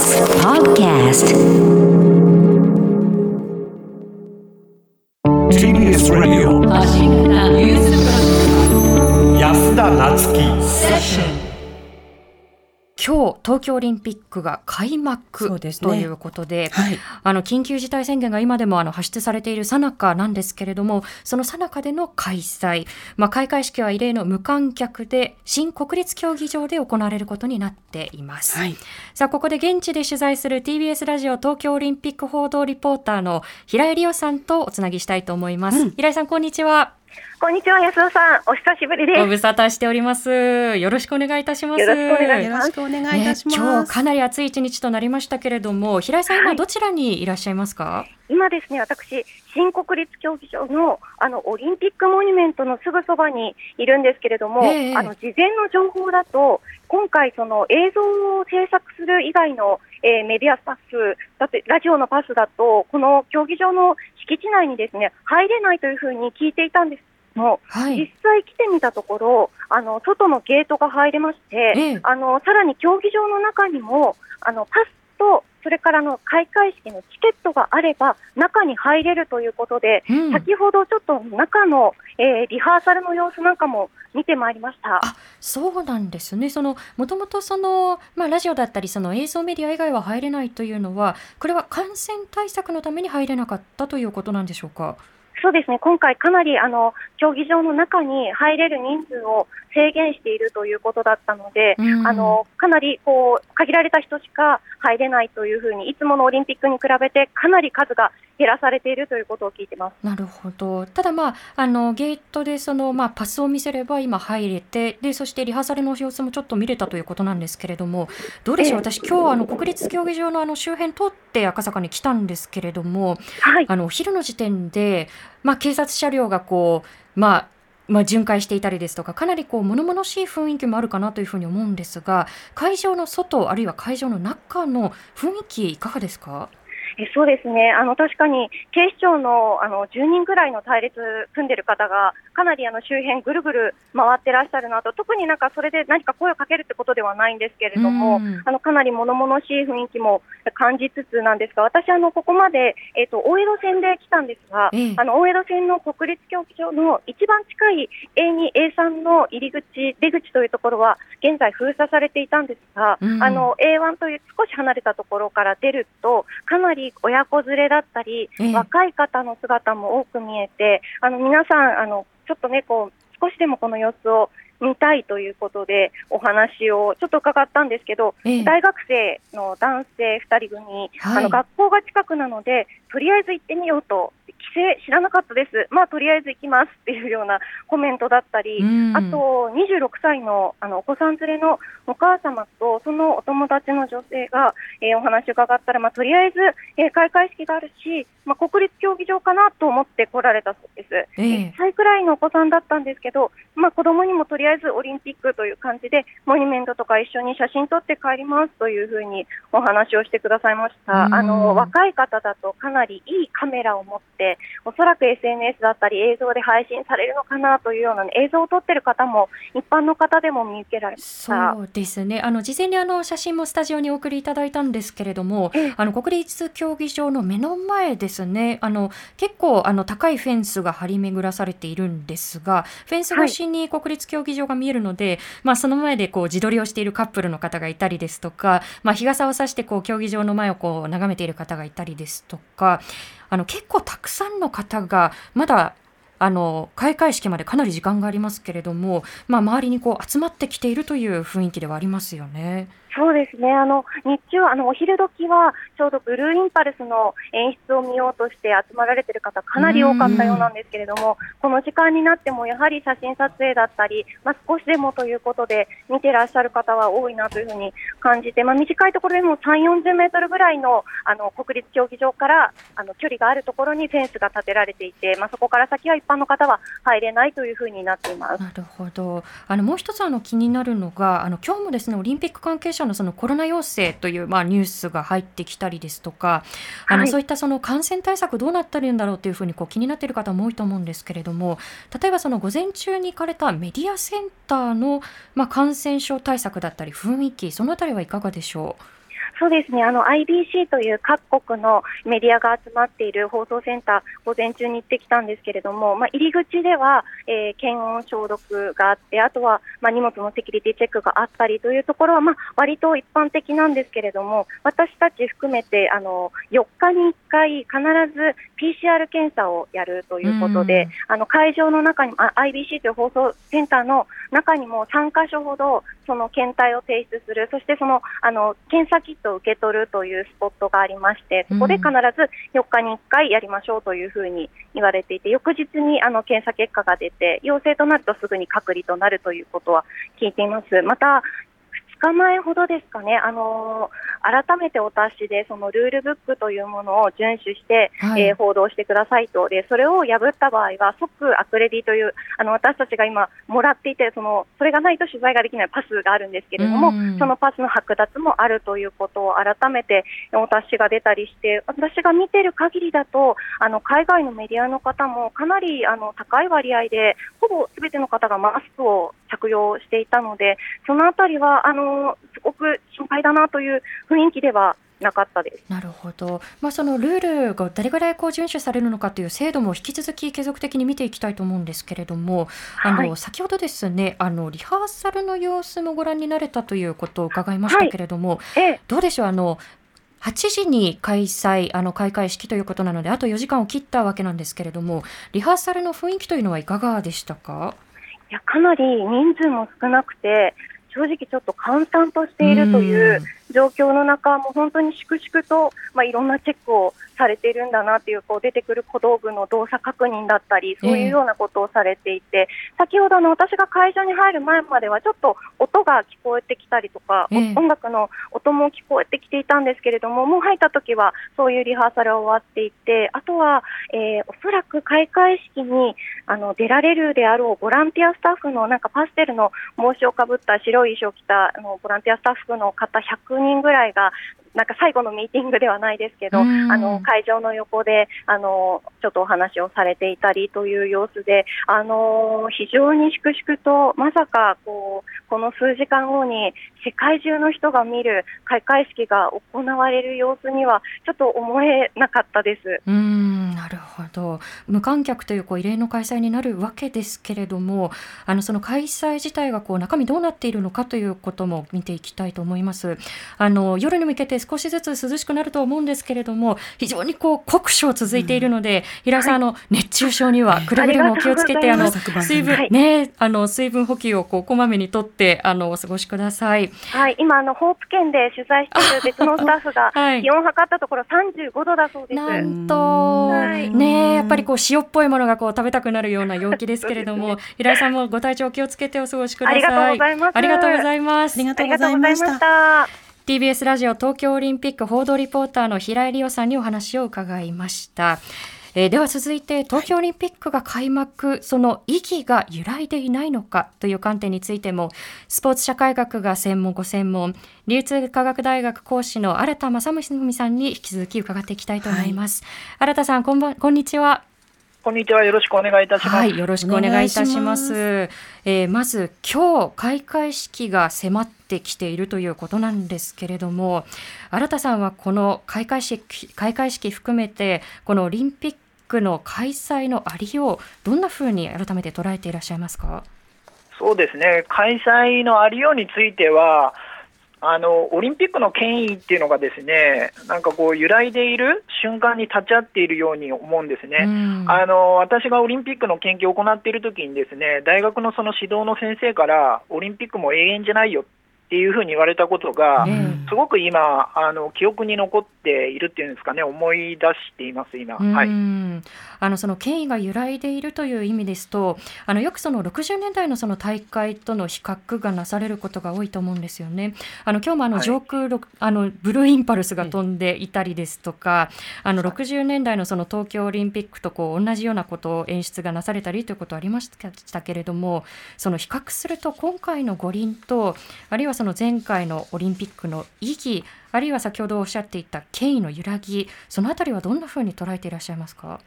Podcast. 東京オリンピックが開幕、ということで、はいあの緊急事態宣言が今でもあの発出されている最中なんですけれどもその最中での開催、まあ、開会式は異例の無観客で新国立競技場で行われることになっています。はい。さあここで現地で取材する TBS ラジオ東京オリンピック報道リポーターの平井理央さんとおつなぎしたいと思います。平井さんこんにちは。こんにちは、安田さん。お久しぶりです。ご無沙汰しております。よろしくお願いいたします。よろしくお願いしますよろしくお願いいたします。ね、今日かなり暑い一日となりましたけれども、平井さん、今どちらにいらっしゃいますか？今ですね、私、新国立競技場のあのオリンピックモニュメントのすぐそばにいるんですけれども、ええあの事前の情報だと、今回、その映像を制作する以外の、えーメディアスタッフ、だってラジオのパスだと、この競技場の敷地内にですね入れないというふうに聞いていたんですも、はい実。際来てみたところ、あの外のゲートが入れまして、ええあのさらに競技場の中にもあのパスとそれからあの開会式のチケットがあれば中に入れるということで、うん先ほどちょっと中の、えーリハーサルの様子なんかも見てまいりました。あそうなんですね。そのもともとそのまあラジオだったりその映像メディア以外は入れないというのは、これは感染対策のために入れなかったということなんでしょうか？そうですね、今回かなりあの競技場の中に入れる人数を制限しているということだったので、うんあのかなりこう限られた人しか入れないというふうに、いつものオリンピックに比べてかなり数が減らされているということを聞いてます。なるほど。ただまああのゲートでそのまあパスを見せれば今入れて、でそしてリハーサルの様子もちょっと見れたということなんですけれども、どうでしょう？ええ私今日あの国立競技場のあの周辺通って赤坂に来たんですけれども、はいあのお昼の時点で、まあ、警察車両がこう、まあまあ、巡回していたりですとかかなりこう物々しい雰囲気もあるかなというふうに思うんですが会場の外あるいは会場の中の雰囲気いかがですか？えそうですね、あの確かに警視庁のあの10人ぐらいの隊列組んでる方が、かなりあの周辺ぐるぐる回ってらっしゃるなと、特になんかそれで何か声をかけるってことではないんですけれども、うん。あのかなり物々しい雰囲気も感じつつなんですが、私、あのここまで、えっと大江戸線で来たんですが、ええ。あの大江戸線の国立競技場の一番近い A2、A3 の入り口、出口というところは、現在封鎖されていたんですが、うん。あの A1 という少し離れたところから出ると、かなり親子連れだったり、ええ。若い方の姿も多く見えて、あの皆さんあの、ちょっとねこう、少しでもこの様子を見たいということで、お話をちょっと伺ったんですけど、ええ。大学生の男性2人組、はい。あの学校が近くなので、とりあえず行ってみようと、規制知らなかったです、まあとりあえず行きますっていうようなコメントだったり、うん。あと26歳のあのお子さん連れのお母様とそのお友達の女性が、えーお話を伺ったら、まあ、とりあえず、えー開会式があるし、まあ、国立競技場かなと思って来られたそうです。ええ。1歳くらいのお子さんだったんですけど、まあ、子供にもとりあえずオリンピックという感じで、モニュメントとか一緒に写真撮って帰りますというふうにお話をしてくださいました。うん。あの若い方だとかなりいいカメラを持って、おそらく SNS だったり映像で配信されるのかなというような、映像を撮ってる方も一般の方でも見受けられました。そうですね。あの事前にあの写真もスタジオにお送りいただいたんですけれども、ええ。あの国立競技場の目の前ですね。あの結構あの高いフェンスが張り巡らされているんですがフェンス越しに国立競技場が見えるので、まあ、その前でこう自撮りをしているカップルの方がいたりですとか、まあ、日傘を差してこう競技場の前をこう眺めている方がいたりですとかあの結構たくさんの方がまだあの開会式までかなり時間がありますけれども、まあ、周りにこう集まってきているという雰囲気ではありますよね。そうですね、あの日中、あのお昼時はちょうどブルーインパルスの演出を見ようとして集まられている方、かなり多かったようなんですけれども、この時間になっても、やはり写真撮影だったり、まあ、少しでもということで、見てらっしゃる方は多いなというふうに感じて、まあ、短いところでも3、40メートルぐらいのあの国立競技場からあの距離があるところにフェンスが建てられていて、まあ、そこから先は一般の方は入れないというふうになっています。なるほど。あのもう一つあの気になるのが、あの今日もですねオリンピック関係者のそのコロナ陽性というまあニュースが入ってきたりですとか、あのはい。そういったその感染対策どうなってるんだろうというふうにこう気になっている方も多いと思うんですけれども、例えばその午前中に行かれたメディアセンターのまあ感染症対策だったり雰囲気そのあたりはいかがでしょそうですね、あの IBC という各国のメディアが集まっている放送センター、午前中に行ってきたんですけれども、まあ、入り口では、えー、検温消毒があって、あとは、まあ、荷物のセキュリティチェックがあったりというところは、まあ、割と一般的なんですけれども、私たち含めてあの4日に1回、必ず PCR 検査をやるということで、あの会場の中に、あ IBC という放送センターの中にも3か所ほど、その検体を提出する、そしてそのあの検査キットを受け取るというスポットがありまして、そこで必ず4日に1回やりましょうというふうに言われていて、翌日にあの検査結果が出て、陽性となるとすぐに隔離となるということは聞いています。また2日前ほどですかね、あのー、改めてお達しで、そのルールブックというものを遵守して、はい、えー、報道してくださいと、でそれを破った場合は、即アクレディという、あの私たちが今、もらっていてその、それがないと取材ができないパスがあるんですけれども、そのパスの剥奪もあるということを改めてお達しが出たりして、私が見てる限りだと、あの海外のメディアの方もかなりあの高い割合で、ほぼすべての方がマスクを着用していたので、そのあたりはあのすごく心配だなという雰囲気ではなかったです。なるほど、まあ、そのルールがどれぐらいこう遵守されるのかという制度も引き続き継続的に見ていきたいと思うんですけれども、あの、はい、先ほどですねあのリハーサルの様子もご覧になれたということを伺いましたけれども、はい。ええ、どうでしょう？あの8時に開催、あの開会式ということなので、あと4時間を切ったわけなんですけれども、リハーサルの雰囲気というのはいかがでしたか？いやかなり人数も少なくて、正直ちょっと簡単としているという状況の中、もう本当に粛々と、まあ、いろんなチェックをされているんだなというこう出てくる小道具の動作確認だったり、そういうようなことをされていて、えー、先ほどの私が会場に入る前までは、ちょっと音が聞こえてきたりとか、えー、音楽の音も聞こえてきていたんですけれども、もう入った時はそういうリハーサルは終わっていて、あとは、えー、おそらく開会式にあの出られるであろうボランティアスタッフのなんかパステルの帽子をかぶった白い衣装を着たあのボランティアスタッフの方100人ぐらいがなんか最後のミーティングではないですけど、あの会場の横であのちょっとお話をされていたりという様子で、あの非常に粛々と、まさかこうこの数時間後に世界中の人が見る開会式が行われる様子には、ちょっと思えなかったです。うんなるほど。無観客というこう異例の開催になるわけですけれども、あのその開催自体がこう中身どうなっているのかということも見ていきたいと思います。あの夜に向けて少しずつ涼しくなると思うんですけれども、非常にこう酷暑続いているので、うん、平井さん、はい、あの熱中症にはくれぐれもお気をつけて、あの水分、ね、あの水分補給をこうこまめにとってあのお過ごしください。はい、今あのホープ県で取材している別のスタッフが 気温を測ったところ35度だそうです。なんと、はい、ねやっぱりこう塩っぽいものがこう食べたくなるような陽気ですけれども、ね、平井さんもご体調気をつけてお過ごしください。ありがとうございます。ありがとうございます。ありがとうございました。TBS ラジオ東京オリンピック報道リポーターの平井理央さんにお話を伺いました。えー、では続いて東京オリンピックが開幕、その意義が揺らいでいないのかという観点についてもスポーツ社会学が専門ご専門流通科学大学講師の新田正文さんに引き続き伺っていきたいと思います、はい、新田さんこんばんこんにちはこんにちは。よろしくお願いいたします。はい、よろしくお願いいたします。まえー、まず今日開会式が迫ってきているということなんですけれども、新田さんはこの開会式開会式含めてこのオリンピックの開催のありようどんなふうに改めて捉えていらっしゃいますか？そうですね。開催のありようについては。あのオリンピックの権威っていうのがですねなんかこう揺らいでいる瞬間に立ち会っているように思うんですね、あの私がオリンピックの研究を行っているときにですね大学のその指導の先生からオリンピックも永遠じゃないよっていうふうに言われたことが、すごく今あの記憶に残っているっていうんですかね思い出しています今、はい、あのその権威が揺らいでいるという意味ですとあのよくその60年代のその大会との比較がなされることが多いと思うんですよね。あの今日もあの上空、はい、あのブルーインパルスが飛んでいたりですとか、あの60年代のその東京オリンピックとこう同じようなことを演出がなされたりということはありましたけれどもその比較すると今回の五輪とあるいはその前回のオリンピックの意義あるいは先ほどおっしゃっていた権威の揺らぎそのあたりはどんなふうに捉えていらっしゃいますか？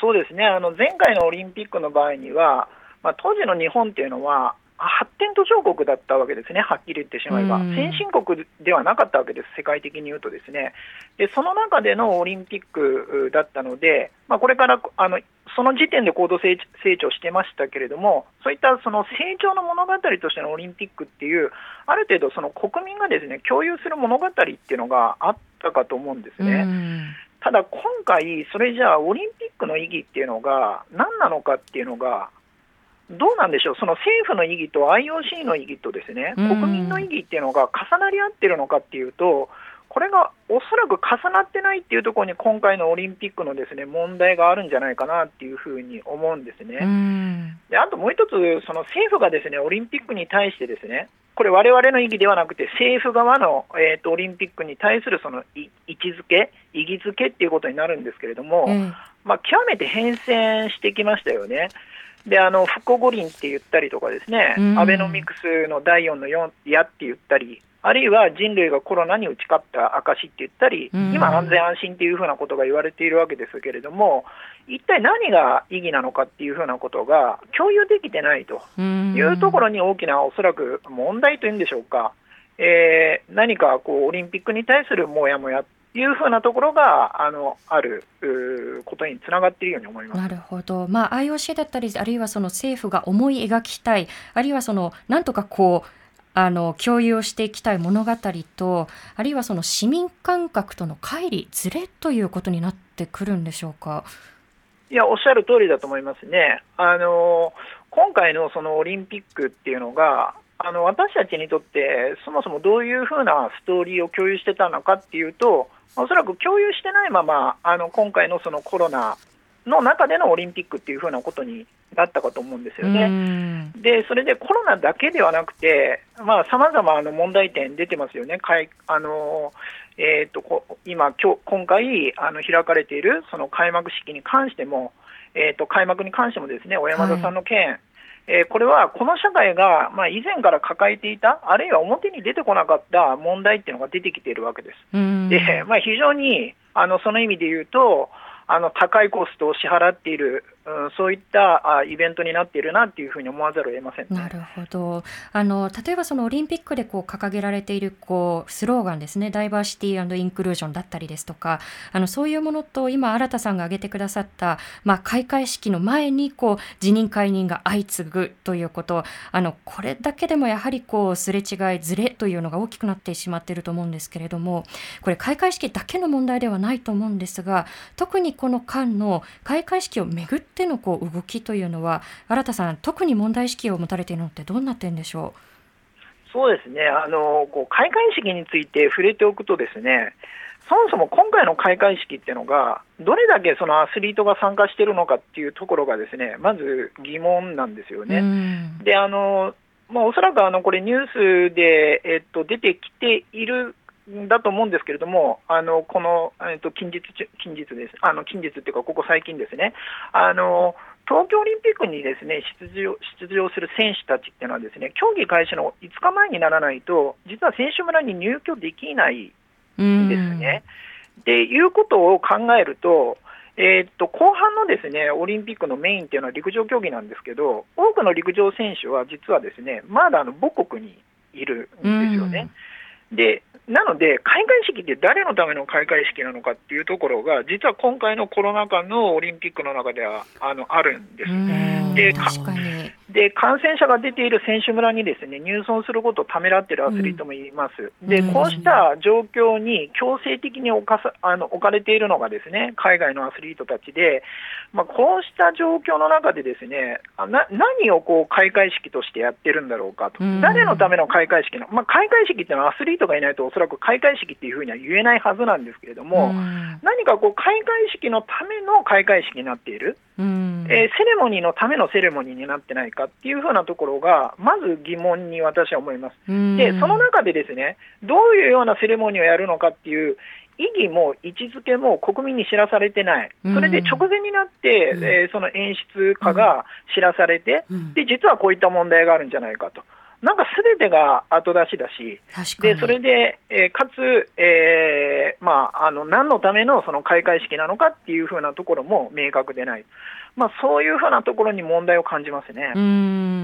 そうですね。あの前回のオリンピックの場合には、まあ、当時の日本っていうのは発展途上国だったわけですね、はっきり言ってしまえば、うん。先進国ではなかったわけです、世界的に言うとですね、でその中でのオリンピックだったので、まあ、これからあのその時点で高度成成長してましたけれども、そういったその成長の物語としてのオリンピックっていう、ある程度、その国民がですね共有する物語っていうのがあったかと思うんですね。うん。ただ今回、それじゃあ、オリンピックの意義っていうのが、何なのかっていうのが、どうなんでしょう、その政府の意義と IOC の意義とですね、うん国民の意義っていうのが重なり合ってるのかっていうと、これがおそらく重なってないっていうところに、今回のオリンピックのですね問題があるんじゃないかなっていうふうに思うんですね。うんであともう一つ、その政府がですねオリンピックに対してですね、これ、われわれの意義ではなくて、政府側の、えーとオリンピックに対するそのい位置づけ、意義づけっていうことになるんですけれども、ええまあ、極めて変遷してきましたよね。であの復興五輪って言ったりとかですね、うん。アベノミクスの第4の4矢って言ったり、あるいは人類がコロナに打ち勝った証って言ったり、うん。今、安全安心っていうふうなことが言われているわけですけれども、一体何が意義なのかっていうふうなことが共有できてないとうん。いうところに大きなおそらく問題というんでしょうか、えー何かこうオリンピックに対するもやもやっていうふうなところがあのあることにつながっているように思います。なるほど、まあ、IOC だったりあるいはその政府が思い描きたいあるいはそのなんとかこうあの共有をしていきたい物語とあるいはその市民感覚との乖離ずれということになってくるんでしょうか？いや、おっしゃる通りだと思いますね。あの今回のそのオリンピックっていうのが、あの私たちにとって、そもそもどういうふうなストーリーを共有してたのかっていうと、おそらく共有してないまま、あの今回のそのコロナの中でのオリンピックっていうふうなことになったかと思うんですよね。うんでそれでコロナだけではなくて、さまざ、まな問題点出てますよね、かいあのえー、とこ今今日、今回あの開かれているその開幕式に関しても、えー、と開幕に関しても、ですね小山田さんの件、えーこれはこの社会が、まあ、以前から抱えていた、あるいは表に出てこなかった問題っていうのが出てきているわけです。うんでまあ、非常にあのその意味で言うと、あの高いコストを支払っている、うん、そういったイベントになっているなっていうふうに思わざるを得ませんね。なるほど。あの例えばそのオリンピックでこう掲げられているこうスローガンですね。ダイバーシティインクルージョンだったりですとかあのそういうものと今新田さんが挙げてくださった、まあ、開会式の前にこう辞任解任が相次ぐということ。あのこれだけでもやはりこうすれ違いずれというのが大きくなってしまっていると思うんですけれどもこれ開会式だけの問題ではないと思うんですが特にこの間の開会式をめぐってのこう動きというのは新田さん特に問題意識を持たれているのってどんな点でしょそうですねあのこう開会式について触れておくと、ですねそもそも今回の開会式っていうのが、どれだけそのアスリートが参加しているのかっていうところが、ですねまず疑問なんですよう。ね。うんであのまあ、おそらくあのこれ、ニュースで、えっと、出てきているんだと思うんですけれども、あのこの、えっと、近日中、近日です、あの近日っていうか、ここ最近ですね、あの東京オリンピックにですね出場出場する選手たちっていうのは、ですね競技開始の5日前にならないと、実は選手村に入居できないうんですね。でいうことを考えると、えーっと後半のですねオリンピックのメインっていうのは陸上競技なんですけど、多くの陸上選手は実はですねまだあの母国にいるんですよね。でなので、開会式って誰のための開会式なのかっていうところが、実は今回のコロナ禍のオリンピックの中ではあのあるんです。ねで確かに。で感染者が出ている選手村にですね入村することをためらっているアスリートもいます、でうん。こうした状況に強制的に置かさあの置かれているのがですね海外のアスリートたちで、まあ、こうした状況の中でですねあな何をこう開会式としてやってるんだろうかと、うん。誰のための開会式の、まあ、開会式っていうのはアスリートがいないとおそらく開会式っていうふうには言えないはずなんですけれども、うん。何かこう開会式のための開会式になっている。うんえーセレモニーのためのセレモニーになってないかっていうふうなところが、まず疑問に私は思います。うん。で、その中でですね、どういうようなセレモニーをやるのかっていう意義も位置づけも国民に知らされてない、それで直前になって、うん。えーその演出家が知らされて、うん。で実はこういった問題があるんじゃないかと。なんかすべてが後出しだし、でそれで、えーかつ、えーまあ、あの何のためのその開会式なのかっていうふうなところも明確でない、まあ、そういうふうなところに問題を感じますね。うーん。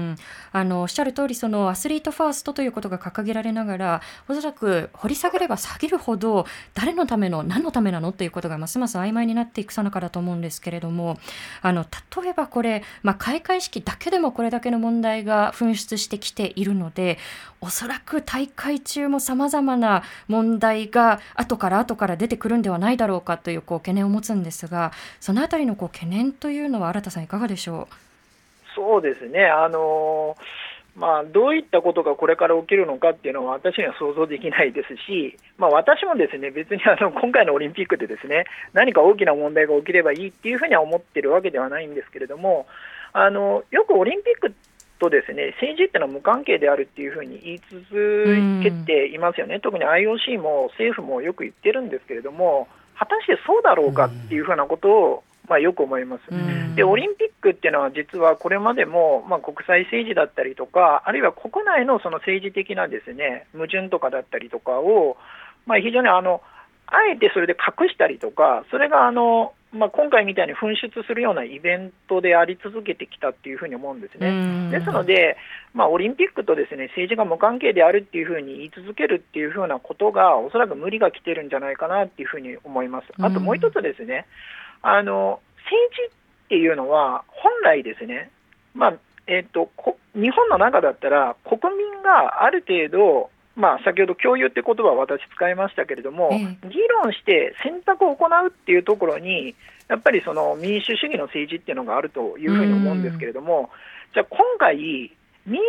あのおっしゃる通りそのアスリートファーストということが掲げられながらおそらく掘り下げれば下げるほど誰のための何のためなのっていうことがますます曖昧になっていくさなかだと思うんですけれどもあの例えばこれ、まあ、開会式だけでもこれだけの問題が噴出してきているるのでおそらく大会中もさまざまな問題が後から後から出てくるんではないだろうかというこう懸念を持つんですがそのあたりのこう懸念というのは新田さんいかがでしょう？そうですね、あのまあ、どういったことがこれから起きるのかっていうのは私には想像できないですし、まあ、私もですね別にあの今回のオリンピックでですね何か大きな問題が起きればいいっていうふうには思ってるわけではないんですけれども、あのよくオリンピックとですね政治っていうのは無関係であるっていうふうに言い続けていますよね、特に IOC も政府もよく言ってるんですけれども、果たしてそうだろうかっていうふうなことを、まあ、よく思います。でオリンピックっていうのは実はこれまでも、まあ、国際政治だったりとか、あるいは国内のその政治的なですね矛盾とかだったりとかを、まあ、非常にあのあえてそれで隠したりとか、それがあの、まあ、今回みたいに噴出するようなイベントであり続けてきたっていうふうに思うんですね。うんですので、まあ、オリンピックとですね政治が無関係であるっていうふうに言い続けるっていうふうなことが、おそらく無理が来てるんじゃないかなっていうふうに思います。あともう一つですね、あの政治っていうのは、本来ですね、まあえっとこ日本の中だったら、国民がある程度、まあ、先ほど共有って言葉は私使いましたけれども、え議論して選択を行うっていうところに、やっぱりその民主主義の政治っていうのがあるというふうに思うんですけれども、じゃあ今回、民主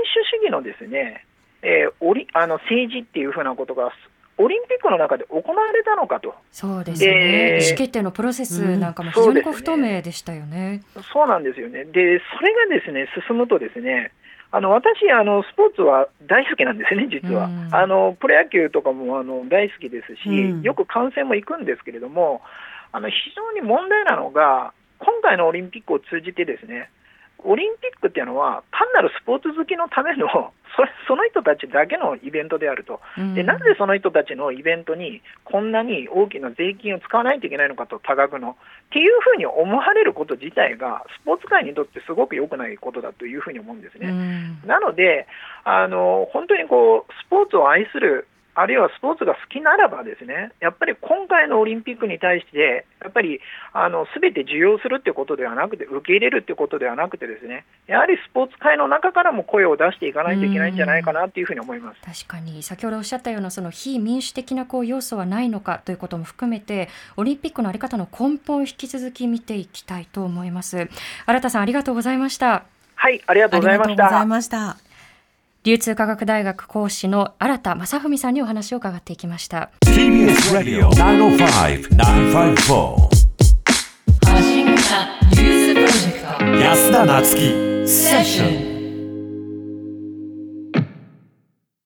主義のですね、えーオリあの政治っていうふうなことが、オリンピックの中で行われたのかと、そうですね、で意思決定のプロセスなんかも非常に不透明でしたよね。そうなんですよね、でそれがですね進むと、ですねあの私あの、スポーツは大好きなんですね、実は。うんあのプロ野球とかもあの大好きですし、うんよく観戦も行くんですけれども、あの非常に問題なのが、今回のオリンピックを通じて、ですねオリンピックっていうのは、単なるスポーツ好きのための、それその人たちだけのイベントであると。でうんなぜその人たちのイベントにこんなに大きな税金を使わないといけないのかと、多額の。っていうふうに思われること自体が、スポーツ界にとってすごく良くないことだというふうに思うんですね。うんなのであの、本当にこうスポーツを愛する、あるいはスポーツが好きならば、ですねやっぱり今回のオリンピックに対して、やっぱりすべて受容するってことではなくて、受け入れるってことではなくて、ですねやはりスポーツ界の中からも声を出していかないといけないんじゃないかなというふうに思います。確かに先ほどおっしゃったようなその非民主的なこう要素はないのかということも含めてオリンピックのあり方の根本を引き続き見ていきたいと思います新田さんありがとうございましたはい、ありがとうござい。ました。流通科学大学講師の新田正文さんにお話を伺っていきました。TBS Radio 905-954発信型ニュースプロジェクト。安田なつきセッション